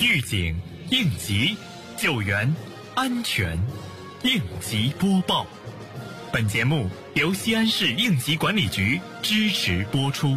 预警、应急、救援、安全，应急播报。本节目由西安市应急管理局支持播出。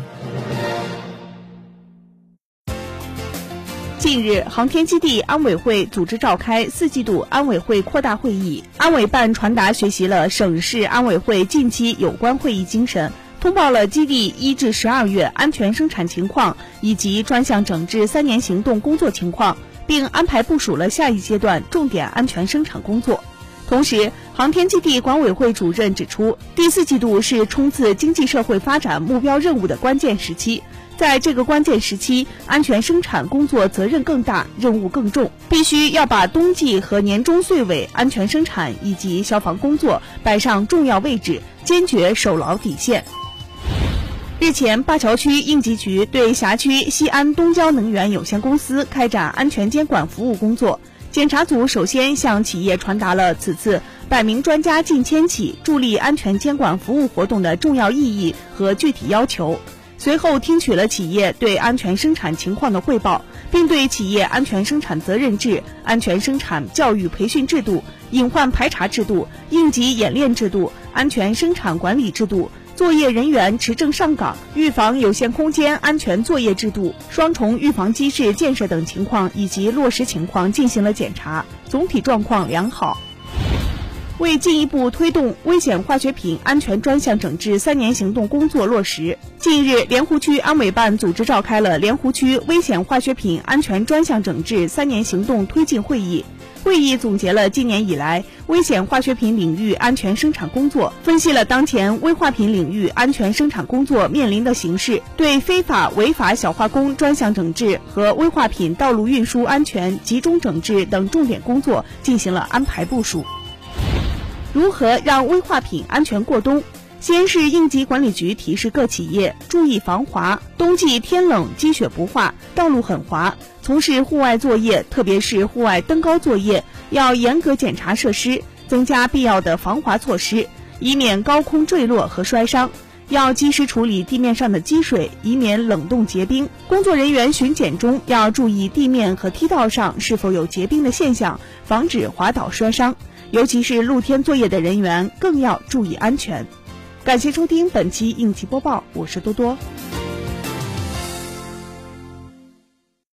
近日，航天基地安委会组织召开四季度安委会扩大会议，安委办传达学习了省市安委会近期有关会议精神。通报了基地一至十二月安全生产情况以及专项整治三年行动工作情况，并安排部署了下一阶段重点安全生产工作。同时，航天基地管委会主任指出，第四季度是冲刺经济社会发展目标任务的关键时期，在这个关键时期，安全生产工作责任更大，任务更重，必须要把冬季和年终岁尾安全生产以及消防工作摆上重要位置，坚决守牢底线。日前，灞桥区应急局对辖区西安东交能源有限公司开展安全监管服务工作。检查组首先向企业传达了此次百名专家近千起助力安全监管服务活动的重要意义和具体要求，随后听取了企业对安全生产情况的汇报，并对企业安全生产责任制、安全生产教育培训制度、隐患排查制度、应急演练制度、安全生产管理制度。作业人员持证上岗、预防有限空间安全作业制度、双重预防机制建设等情况以及落实情况进行了检查，总体状况良好。为进一步推动危险化学品安全专项整治三年行动工作落实，近日，莲湖区安委办组织召开了莲湖区危险化学品安全专项整治三年行动推进会议。会议总结了今年以来危险化学品领域安全生产工作，分析了当前危化品领域安全生产工作面临的形势，对非法违法小化工专项整治和危化品道路运输安全集中整治等重点工作进行了安排部署。如何让危化品安全过冬？西安市应急管理局提示各企业注意防滑。冬季天冷，积雪不化，道路很滑。从事户外作业，特别是户外登高作业，要严格检查设施，增加必要的防滑措施，以免高空坠落和摔伤。要及时处理地面上的积水，以免冷冻结冰。工作人员巡检中要注意地面和梯道上是否有结冰的现象，防止滑倒摔伤。尤其是露天作业的人员更要注意安全。感谢收听本期应急播报，我是多多。